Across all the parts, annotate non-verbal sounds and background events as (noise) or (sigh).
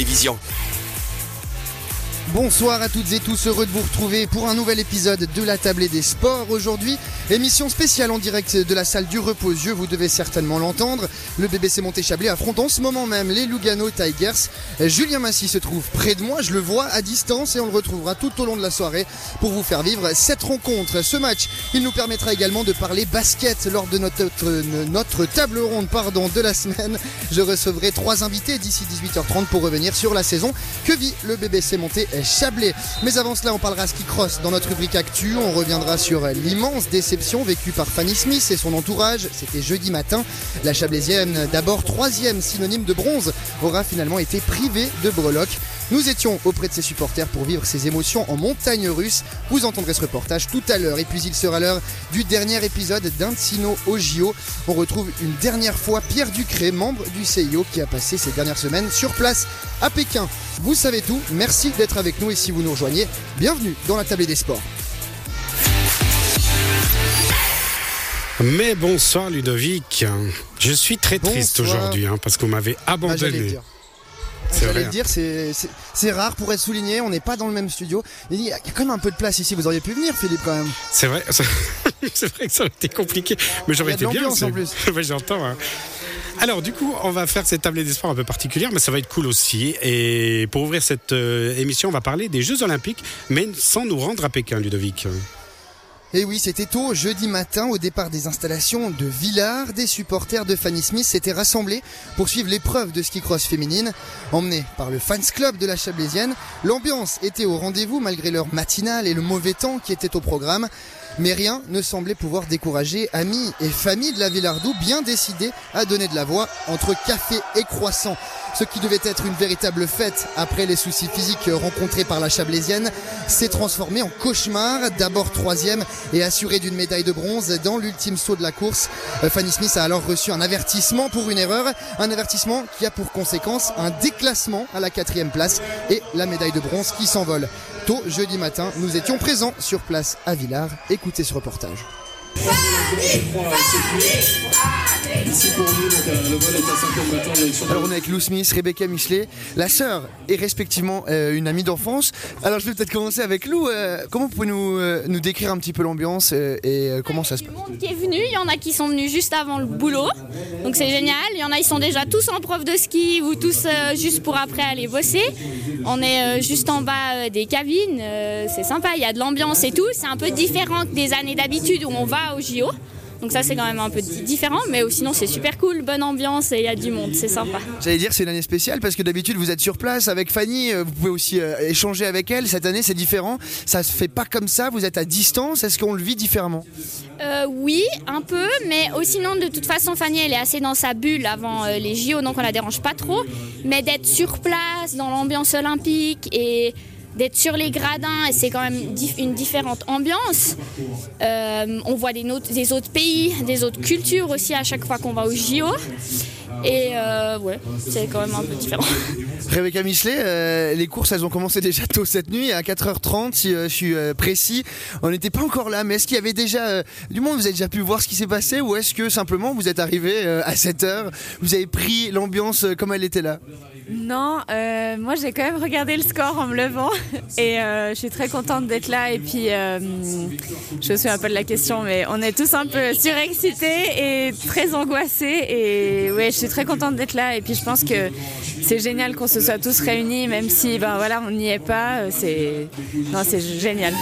Télévision. Bonsoir à toutes et tous, heureux de vous retrouver pour un nouvel épisode de la tablée des sports. Aujourd'hui, émission spéciale en direct de la salle du Reposieux, vous devez certainement l'entendre. Le BBC Monté-Chablais affronte en ce moment même les Lugano Tigers. Julien Massy se trouve près de moi, je le vois à distance et on le retrouvera tout au long de la soirée pour vous faire vivre cette rencontre. Ce match, il nous permettra également de parler basket lors de notre, notre table ronde pardon, de la semaine. Je recevrai trois invités d'ici 18h30 pour revenir sur la saison que vit le BBC Monté Chablais. Mais avant cela, on parlera ski cross dans notre rubrique Actu. On reviendra sur l'immense déception vécue par Fanny Smith et son entourage. C'était jeudi matin. La Chablaisienne, d'abord troisième synonyme de bronze, aura finalement été privée de breloques. Nous étions auprès de ses supporters pour vivre ses émotions en montagne russe. Vous entendrez ce reportage tout à l'heure. Et puis il sera l'heure du dernier épisode d'Insino au. On retrouve une dernière fois Pierre Ducré, membre du CIO, qui a passé ces dernières semaines sur place à Pékin. Vous savez tout. Merci d'être avec nous et si vous nous rejoignez, bienvenue dans la table des sports. Mais bonsoir Ludovic. Je suis très triste aujourd'hui hein, parce que vous m'avez Ah, abandonné. C'est J'allais le dire, c'est- c'est c'est rare pour être souligné. On n'est pas dans le même studio. Il y a quand même un peu de place ici. Vous auriez pu venir, Philippe, quand même. C'est vrai, (laughs) c'est vrai que ça aurait été compliqué, mais j'aurais été bien. l'ambiance, en plus. (laughs) Ouais, J'entends. hein. Alors du coup, on va faire cette table des sports un peu particulière, mais ça va être cool aussi. Et pour ouvrir cette euh, émission, on va parler des Jeux Olympiques, mais sans nous rendre à Pékin, Ludovic. Et oui, c'était tôt, jeudi matin, au départ des installations de Villars, des supporters de Fanny Smith s'étaient rassemblés pour suivre l'épreuve de ski cross féminine. Emmenés par le fans club de la Chablaisienne, l'ambiance était au rendez-vous malgré l'heure matinale et le mauvais temps qui était au programme. Mais rien ne semblait pouvoir décourager amis et familles de la Villardou bien décidés à donner de la voix entre café et croissant. Ce qui devait être une véritable fête après les soucis physiques rencontrés par la Chablaisienne s'est transformé en cauchemar. D'abord troisième et assuré d'une médaille de bronze dans l'ultime saut de la course. Fanny Smith a alors reçu un avertissement pour une erreur. Un avertissement qui a pour conséquence un déclassement à la quatrième place et la médaille de bronze qui s'envole. Tôt jeudi matin, nous étions présents sur place à Villars. Écoutez ce reportage. Ici pour nous, donc, le vol est à 5 maintenant en direction de Alors on est avec Lou Smith, Rebecca Michelet, la sœur et respectivement euh, une amie d'enfance. Alors je vais peut-être commencer avec Lou. Euh, comment vous pouvez nous, euh, nous décrire un petit peu l'ambiance euh, et comment ça se passe monde qui est venu, il y en a qui sont venus juste avant le boulot, donc c'est génial. Il y en a ils sont déjà tous en prof de ski ou tous juste pour après aller bosser. On est juste en bas des cabines, c'est sympa, il y a de l'ambiance et tout. C'est un peu différent que des années d'habitude où on va au JO. Donc ça c'est quand même un peu di- différent, mais sinon c'est super cool, bonne ambiance et il y a du monde, c'est sympa. J'allais dire c'est une année spéciale parce que d'habitude vous êtes sur place avec Fanny, euh, vous pouvez aussi euh, échanger avec elle. Cette année c'est différent, ça se fait pas comme ça, vous êtes à distance, est-ce qu'on le vit différemment? Euh, oui, un peu, mais aussi non, de toute façon, Fanny, elle est assez dans sa bulle avant euh, les JO, donc on la dérange pas trop. Mais d'être sur place, dans l'ambiance olympique et d'être sur les gradins, et c'est quand même dif- une différente ambiance. Euh, on voit des, autres pays, des autres cultures aussi à chaque fois qu'on va aux JO. Et euh, ouais, c'est quand même un peu différent. (laughs) Rebecca Michelet, euh, les courses elles ont commencé déjà tôt cette nuit, à 4h30 si euh, je suis euh, précis. On n'était pas encore là, mais est-ce qu'il y avait déjà euh, du monde Vous avez déjà pu voir ce qui s'est passé ou est-ce que simplement vous êtes arrivé euh, à 7h, vous avez pris l'ambiance euh, comme elle était là? Non, euh, moi j'ai quand même regardé le score en me levant et euh, je suis très contente d'être là. Et puis euh, je souviens un peu de la question mais on est tous un peu surexcités et très angoissés. Et ouais je suis très contente d'être là. Et puis je pense que c'est génial qu'on se soit tous réunis même si ben voilà on n'y est pas. C'est non c'est génial.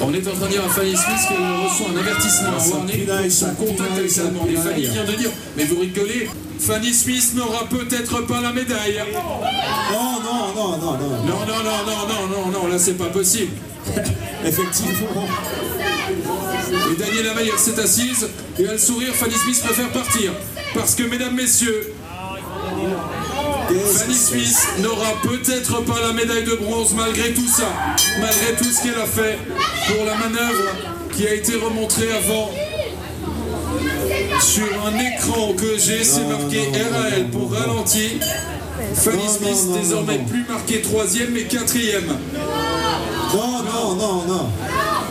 On est en train de dire à Fanny Smith qu'elle reçoit un avertissement à Warner pour son contact avec sa demande. Et Fanny vient de dire, mais vous rigolez, Fanny Smith n'aura peut-être pas la médaille. Non, non, non, non, non. Non, non, non, non, non, non, non, là c'est pas possible. (laughs) Effectivement. Et Daniela Mayer s'est assise et a le sourire. Fanny Smith préfère partir. Parce que, mesdames, messieurs, Fanny Smith n'aura peut-être pas la médaille de bronze malgré tout ça, malgré tout ce qu'elle a fait pour la manœuvre qui a été remontrée avant sur un écran que j'ai essayé marqué RAL pour ralenti. Fanny Smith désormais plus marqué troisième mais quatrième. Non, non, non, non.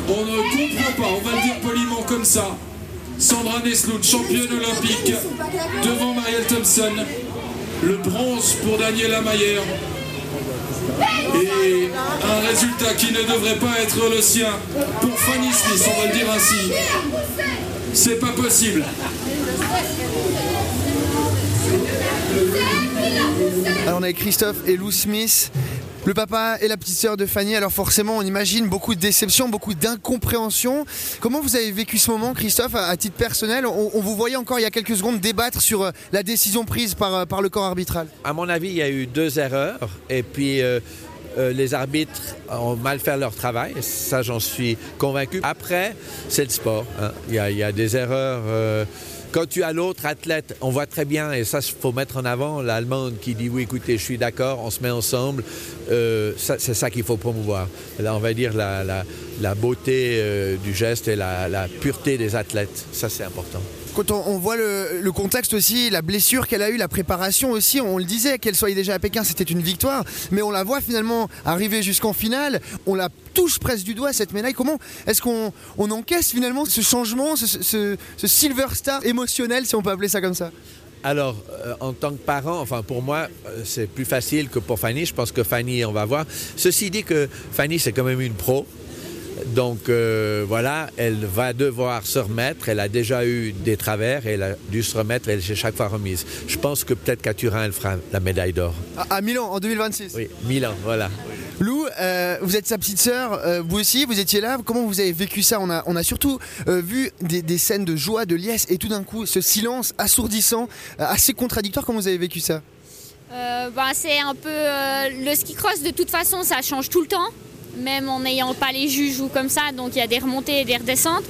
On ne comprend pas, on va le dire poliment comme ça. Sandra Neslout, championne olympique, devant Marielle Thompson. Le bronze pour Daniela Mayer. Et un résultat qui ne devrait pas être le sien pour Fanny Smith, on va le dire ainsi. C'est pas possible. Alors on est Christophe et Lou Smith, le papa et la petite sœur de Fanny. Alors forcément, on imagine beaucoup de déception, beaucoup d'incompréhension. Comment vous avez vécu ce moment, Christophe, à, titre personnel? On, vous voyait encore il y a quelques secondes débattre sur euh, la décision prise par, euh, par le corps arbitral. À mon avis, il y a eu deux erreurs. Et puis, euh, les arbitres ont mal fait leur travail. Ça, j'en suis convaincu. Après, c'est le sport. hein. Il, y a, des erreurs. Quand tu as l'autre athlète, on voit très bien, et ça, il faut mettre en avant, l'Allemande qui dit oui, écoutez, je suis d'accord, on se met ensemble. Euh, c'est ça qu'il faut promouvoir. Là, on va dire la, beauté euh, du geste et la pureté des athlètes. Ça, c'est important. Quand on, voit le, contexte aussi, la blessure qu'elle a eue, la préparation aussi, on le disait, qu'elle soit déjà à Pékin, c'était une victoire, mais on la voit finalement arriver jusqu'en finale, on la touche presque du doigt cette médaille. Comment est-ce qu'on on encaisse finalement ce changement, ce silver star émotionnel, si on peut appeler ça comme ça? Alors, euh, en tant que parent, enfin pour moi, euh, c'est plus facile que pour Fanny. Je pense que Fanny, on va voir. Ceci dit que Fanny, c'est quand même une pro. Donc euh, voilà, elle va devoir se remettre. Elle a déjà eu des travers et elle a dû se remettre et elle s'est chaque fois remise. Je pense que peut-être qu'à Turin, elle fera la médaille d'or. à, à Milan en 2026. Oui, Milan, voilà. Lou, euh, vous êtes sa petite sœur, euh, vous aussi, vous étiez là. Comment vous avez vécu ça? On a, on a surtout euh, vu des, des scènes de joie, de liesse, et tout d'un coup, ce silence assourdissant, euh, assez contradictoire. Comment vous avez vécu ça? Euh, bah, c'est un peu euh, le ski cross de toute façon ça change tout le temps même en n'ayant pas les juges comme ça donc il y a des remontées et des redescentes.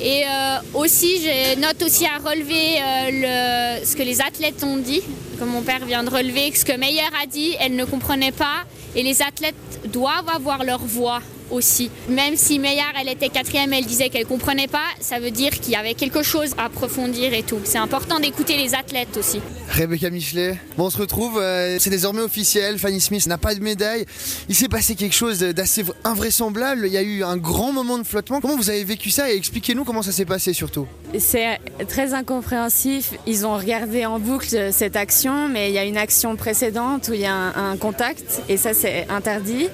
Et euh, aussi je note aussi à relever euh, ce que les athlètes ont dit comme mon père vient de relever ce que Meyer a dit elle ne comprenait pas. Et les athlètes doivent avoir leur voix aussi. Même si Meyer, elle était quatrième, elle disait qu'elle comprenait pas, ça veut dire qu'il y avait quelque chose à approfondir et tout. C'est important d'écouter les athlètes aussi. Rebecca Michelet, bon, on se retrouve, euh, c'est désormais officiel, Fanny Smith n'a pas de médaille. Il s'est passé quelque chose d'assez invraisemblable, il y a eu un grand moment de flottement. Comment vous avez vécu ça et expliquez-nous comment ça s'est passé surtout C'est très incompréhensif. Ils ont regardé en boucle cette action, mais il y a une action précédente où il y a un, un contact et ça c'est interdit.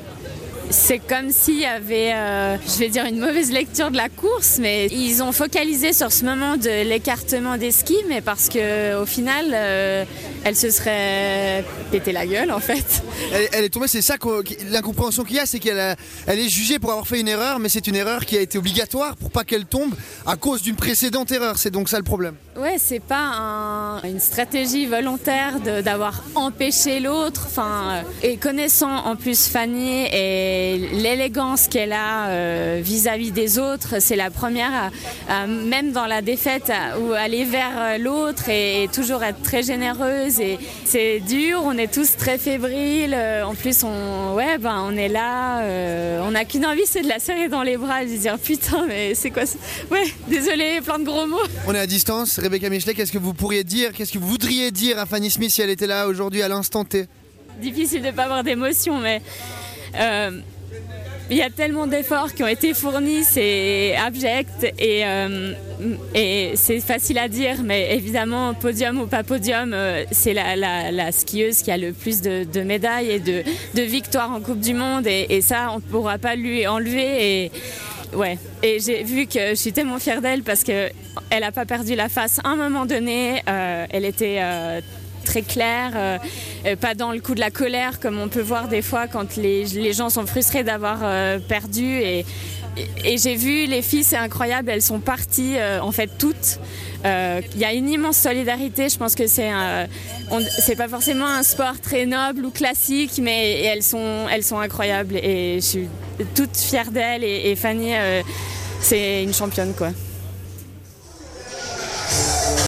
C'est comme s'il y avait, euh, je vais dire, une mauvaise lecture de la course, mais ils ont focalisé sur ce moment de l'écartement des skis, mais parce que au final, euh, elle se serait pété la gueule en fait. elle, elle est tombée, c'est ça l'incompréhension qu'il y a, c'est qu'elle elle est jugée pour avoir fait une erreur, mais c'est une erreur qui a été obligatoire pour pas qu'elle tombe à cause d'une précédente erreur. C'est donc ça le problème. Ouais, c'est pas un- une stratégie volontaire d'avoir empêché l'autre. Enfin, euh, et connaissant en plus Fanny et l'élégance qu'elle a euh, vis-à-vis des autres, c'est la première, à, à- même dans la défaite, à, ou aller vers euh, l'autre et, et toujours être très généreuse. Et c'est dur, on est tous très fébriles. Euh, En plus, on, ouais, ben, on est là, euh, on n'a qu'une envie, c'est de la serrer dans les bras et de se dire putain, mais c'est quoi ça Ouais, désolé, plein de gros mots. On est à distance. Rebecca Michelet, qu'est-ce que vous pourriez dire, qu'est-ce que vous voudriez dire à Fanny Smith si elle était là aujourd'hui à l'instant T? Difficile de ne pas avoir d'émotion, mais il y a tellement d'efforts qui ont été fournis, c'est abject et, euh, c'est facile à dire, mais évidemment, podium ou pas podium, euh, c'est la, skieuse qui a le plus de, médailles et de, victoires en Coupe du Monde, et, ça, on ne pourra pas lui enlever. Et, Ouais, et j'ai vu que je suis tellement fière d'elle parce qu'elle n'a pas perdu la face à un moment donné. euh, elle était euh, très claire, euh, euh, pas dans le coup de la colère comme on peut voir des fois quand les, les gens sont frustrés d'avoir euh, perdu. Et, j'ai vu les filles, c'est incroyable, elles sont parties en fait toutes. Il y a une immense solidarité. Je pense que c'est c'est pas forcément un sport très noble ou classique, mais elles sont elles sont incroyables et je suis toute fière d'elles et, Fanny. c'est une championne quoi.